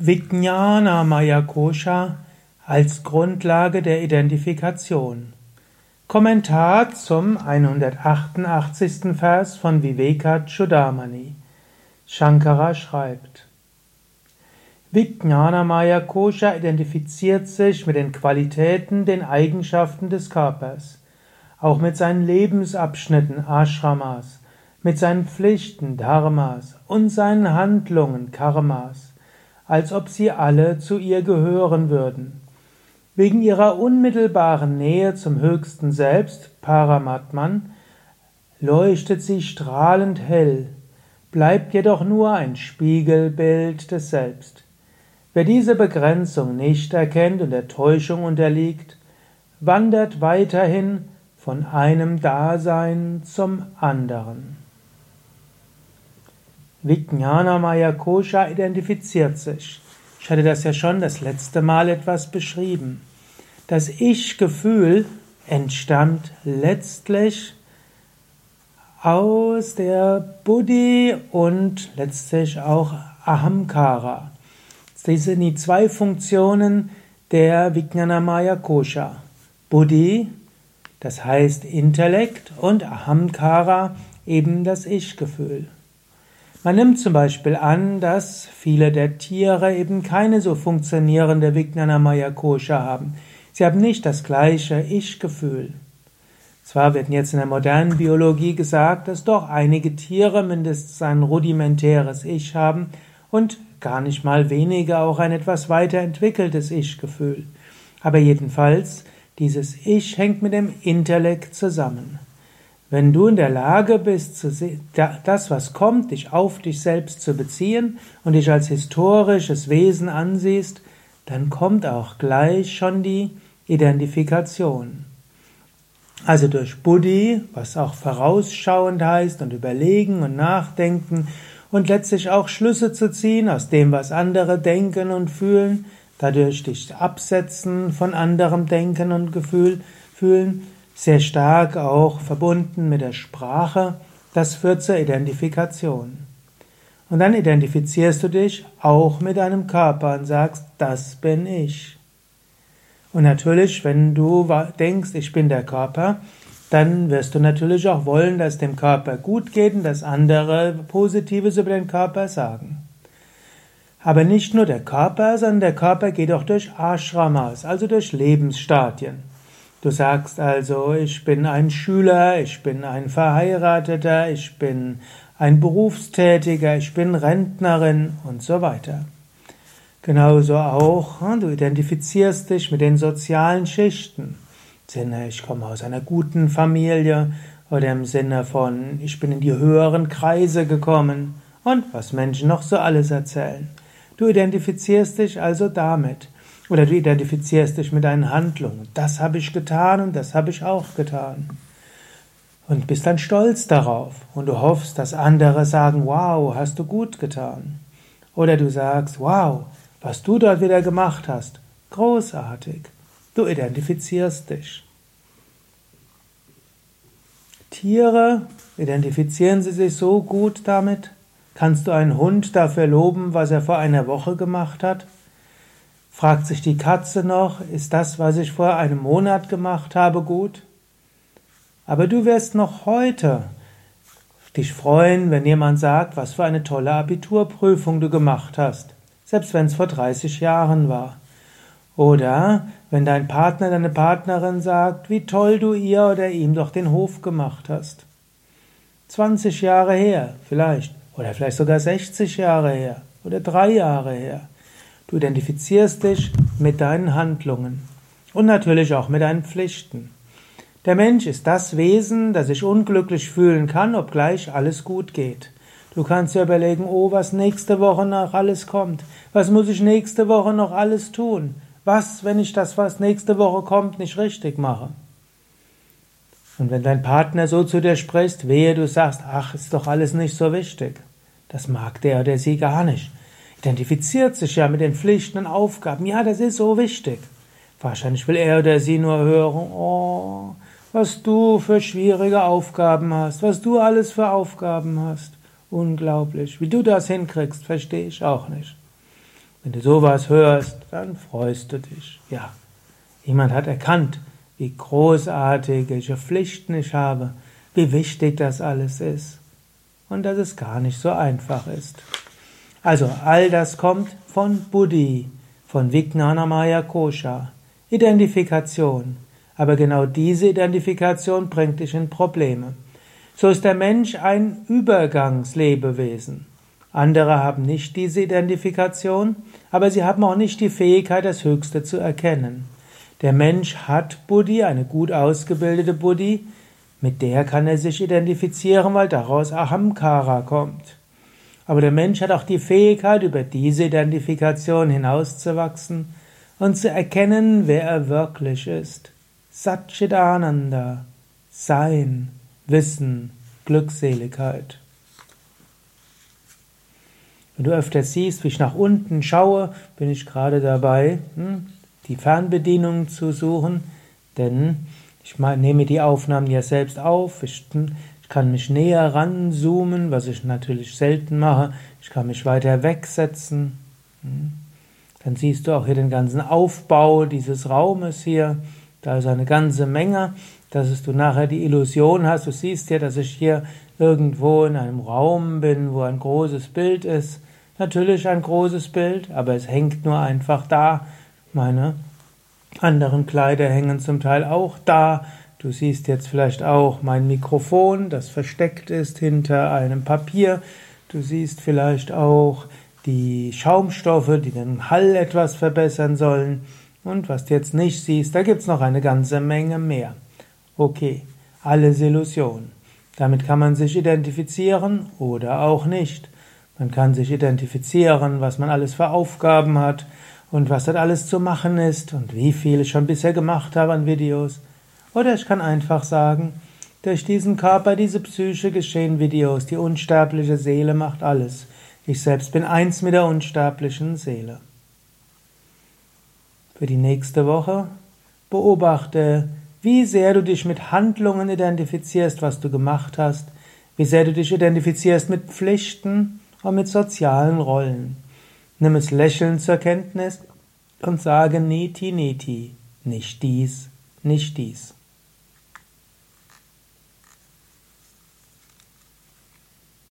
Vijnana Maya Kosha als Grundlage der Identifikation. Kommentar zum 188. Vers von Viveka Chudamani. Shankara schreibt: Vijnana Maya Kosha identifiziert sich mit den Qualitäten, den Eigenschaften des Körpers, auch mit seinen Lebensabschnitten Ashramas, mit seinen Pflichten Dharmas und seinen Handlungen Karmas, als ob sie alle zu ihr gehören würden. Wegen ihrer unmittelbaren Nähe zum höchsten Selbst, Paramatman, leuchtet sie strahlend hell, bleibt jedoch nur ein Spiegelbild des Selbst. Wer diese Begrenzung nicht erkennt und der Täuschung unterliegt, wandert weiterhin von einem Dasein zum anderen. Vijnana Maya Kosha identifiziert sich. Ich hatte das ja schon das letzte Mal etwas beschrieben. Das Ich-Gefühl entstand letztlich aus der Buddhi und letztlich auch Ahamkara. Das sind die zwei Funktionen der Vijnanamaya Kosha. Buddhi, das heißt Intellekt, und Ahamkara, eben das Ich-Gefühl. Man nimmt zum Beispiel an, dass viele der Tiere eben keine so funktionierende Vijnanamaya Kosha haben. Sie haben nicht das gleiche Ich-Gefühl. Zwar wird jetzt in der modernen Biologie gesagt, dass doch einige Tiere mindestens ein rudimentäres Ich haben und gar nicht mal wenige auch ein etwas weiterentwickeltes Ich-Gefühl. Aber jedenfalls, dieses Ich hängt mit dem Intellekt zusammen. Wenn du in der Lage bist, das, was kommt, dich auf dich selbst zu beziehen und dich als historisches Wesen ansiehst, dann kommt auch gleich schon die Identifikation. Also durch Buddhi, was auch vorausschauend heißt und überlegen und nachdenken und letztlich auch Schlüsse zu ziehen aus dem, was andere denken und fühlen, dadurch dich absetzen von anderem Denken und Gefühl, fühlen, sehr stark auch verbunden mit der Sprache, das führt zur Identifikation. Und dann identifizierst du dich auch mit deinem Körper und sagst, das bin ich. Und natürlich, wenn du denkst, ich bin der Körper, dann wirst du natürlich auch wollen, dass dem Körper gut geht und dass andere Positives über den Körper sagen. Aber nicht nur der Körper, sondern der Körper geht auch durch Ashramas, also durch Lebensstadien. Du sagst also, ich bin ein Schüler, ich bin ein Verheirateter, ich bin ein Berufstätiger, ich bin Rentnerin und so weiter. Genauso auch, hm, du identifizierst dich mit den sozialen Schichten. Im Sinne, ich komme aus einer guten Familie oder im Sinne von, ich bin in die höheren Kreise gekommen und was Menschen noch so alles erzählen. Du identifizierst dich also damit. Oder du identifizierst dich mit deinen Handlungen. Das habe ich getan und das habe ich auch getan. Und bist dann stolz darauf. Und du hoffst, dass andere sagen, wow, hast du gut getan. Oder du sagst, wow, was du dort wieder gemacht hast, großartig. Du identifizierst dich. Tiere, identifizieren sie sich so gut damit? Kannst du einen Hund dafür loben, was er vor einer Woche gemacht hat? Fragt sich die Katze noch, ist das, was ich vor einem Monat gemacht habe, gut? Aber du wirst noch heute dich freuen, wenn jemand sagt, was für eine tolle Abiturprüfung du gemacht hast, selbst wenn es vor 30 Jahren war. Oder wenn dein Partner, deine Partnerin sagt, wie toll du ihr oder ihm doch den Hof gemacht hast. 20 Jahre her vielleicht, oder vielleicht sogar 60 Jahre her, oder drei Jahre her. Du identifizierst dich mit deinen Handlungen und natürlich auch mit deinen Pflichten. Der Mensch ist das Wesen, das sich unglücklich fühlen kann, obgleich alles gut geht. Du kannst dir überlegen, oh, was nächste Woche noch alles kommt. Was muss ich nächste Woche noch alles tun? Was, wenn ich das, was nächste Woche kommt, nicht richtig mache? Und wenn dein Partner so zu dir spricht, wehe, du sagst, ach, ist doch alles nicht so wichtig. Das mag der oder sie gar nicht identifiziert sich ja mit den Pflichten und Aufgaben. Ja, das ist so wichtig. Wahrscheinlich will er oder sie nur hören, oh, was du für schwierige Aufgaben hast, was du alles für Aufgaben hast. Unglaublich. Wie du das hinkriegst, verstehe ich auch nicht. Wenn du sowas hörst, dann freust du dich. Ja, jemand hat erkannt, wie großartig, welche Pflichten ich habe, wie wichtig das alles ist und dass es gar nicht so einfach ist. Also all das kommt von Buddhi, von Vijnanamaya Kosha, Identifikation. Aber genau diese Identifikation bringt dich in Probleme. So ist der Mensch ein Übergangslebewesen. Andere haben nicht diese Identifikation, aber sie haben auch nicht die Fähigkeit, das Höchste zu erkennen. Der Mensch hat Buddhi, eine gut ausgebildete Buddhi, mit der kann er sich identifizieren, weil daraus Ahamkara kommt. Aber der Mensch hat auch die Fähigkeit, über diese Identifikation hinauszuwachsen und zu erkennen, wer er wirklich ist. Satchitananda, Sein, Wissen, Glückseligkeit. Wenn du öfter siehst, wie ich nach unten schaue, bin ich gerade dabei, hm, die Fernbedienung zu suchen, denn ich nehme die Aufnahmen ja selbst auf, ich, ich kann mich näher ranzoomen, was ich natürlich selten mache, ich kann mich weiter wegsetzen. Hm. Dann siehst du auch hier den ganzen Aufbau dieses Raumes hier, da ist eine ganze Menge, dass du nachher die Illusion hast, du siehst ja, dass ich hier irgendwo in einem Raum bin, wo ein großes Bild ist, Natürlich ein großes Bild, aber es hängt nur einfach da. Meine anderen Kleider hängen zum Teil auch da. Du siehst jetzt vielleicht auch mein Mikrofon, das versteckt ist hinter einem Papier. Du siehst vielleicht auch die Schaumstoffe, die den Hall etwas verbessern sollen. Und was du jetzt nicht siehst, da gibt's noch eine ganze Menge mehr. Okay, alles Illusion. Damit kann man sich identifizieren oder auch nicht. Man kann sich identifizieren, was man alles für Aufgaben hat und was dort alles zu machen ist und wie viel ich schon bisher gemacht habe an Videos. Oder ich kann einfach sagen, durch diesen Körper, diese Psyche geschehen Videos, die unsterbliche Seele macht alles. Ich selbst bin eins mit der unsterblichen Seele. Für die nächste Woche beobachte, wie sehr du dich mit Handlungen identifizierst, was du gemacht hast, wie sehr du dich identifizierst mit Pflichten, und mit sozialen Rollen. Nimm es lächelnd zur Kenntnis und sage Neti Neti, nicht dies, nicht dies.